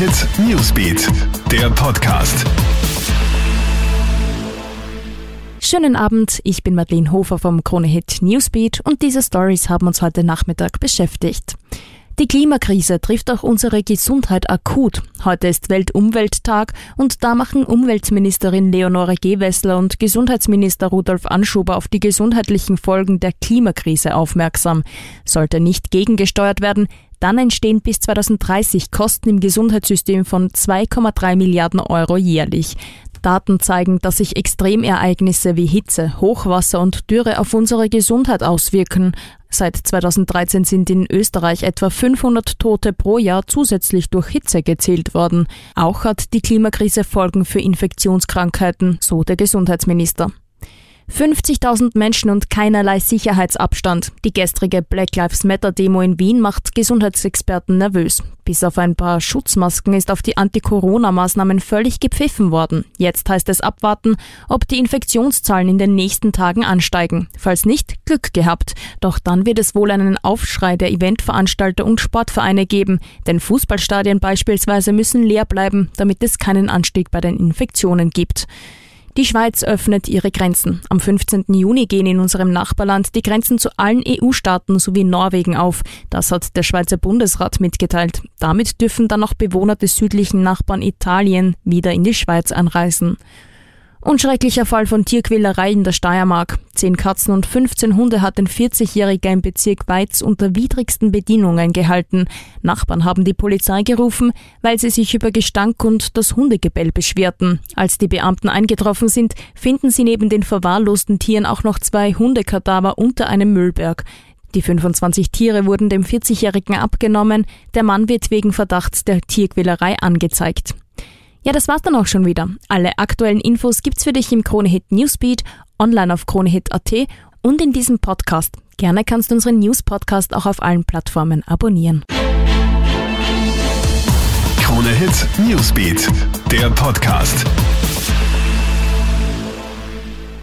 Hit Newsbeat, der Podcast. Schönen Abend, ich bin Madeleine Hofer vom Krone Hit Newsbeat und diese Stories haben uns heute Nachmittag beschäftigt. Die Klimakrise trifft auch unsere Gesundheit akut. Heute ist Weltumwelttag und da machen Umweltministerin Leonore Gewessler und Gesundheitsminister Rudolf Anschuber auf die gesundheitlichen Folgen der Klimakrise aufmerksam. Sollte nicht gegengesteuert werden, dann entstehen bis 2030 Kosten im Gesundheitssystem von 2,3 Milliarden Euro jährlich. Daten zeigen, dass sich Extremereignisse wie Hitze, Hochwasser und Dürre auf unsere Gesundheit auswirken. Seit 2013 sind in Österreich etwa 500 Tote pro Jahr zusätzlich durch Hitze gezählt worden. Auch hat die Klimakrise Folgen für Infektionskrankheiten, so der Gesundheitsminister. 50.000 Menschen und keinerlei Sicherheitsabstand. Die gestrige Black Lives Matter Demo in Wien macht Gesundheitsexperten nervös. Bis auf ein paar Schutzmasken ist auf die Anti-Corona-Maßnahmen völlig gepfiffen worden. Jetzt heißt es abwarten, ob die Infektionszahlen in den nächsten Tagen ansteigen. Falls nicht, Glück gehabt. Doch dann wird es wohl einen Aufschrei der Eventveranstalter und Sportvereine geben. Denn Fußballstadien beispielsweise müssen leer bleiben, damit es keinen Anstieg bei den Infektionen gibt. Die Schweiz öffnet ihre Grenzen. Am 15. Juni gehen in unserem Nachbarland die Grenzen zu allen EU-Staaten sowie Norwegen auf. Das hat der Schweizer Bundesrat mitgeteilt. Damit dürfen dann auch Bewohner des südlichen Nachbarn Italien wieder in die Schweiz anreisen. Unschrecklicher Fall von Tierquälerei in der Steiermark. Zehn Katzen und 15 Hunde hat ein 40-Jähriger im Bezirk Weiz unter widrigsten Bedingungen gehalten. Nachbarn haben die Polizei gerufen, weil sie sich über Gestank und das Hundegebell beschwerten. Als die Beamten eingetroffen sind, finden sie neben den verwahrlosten Tieren auch noch zwei Hundekadaver unter einem Müllberg. Die 25 Tiere wurden dem 40-Jährigen abgenommen. Der Mann wird wegen Verdachts der Tierquälerei angezeigt. Ja, das war's dann auch schon wieder. Alle aktuellen Infos gibt's für dich im Kronehit Newsbeat, online auf kronehit.at und in diesem Podcast. Gerne kannst du unseren News-Podcast auch auf allen Plattformen abonnieren. Kronehit Newsbeat, der Podcast.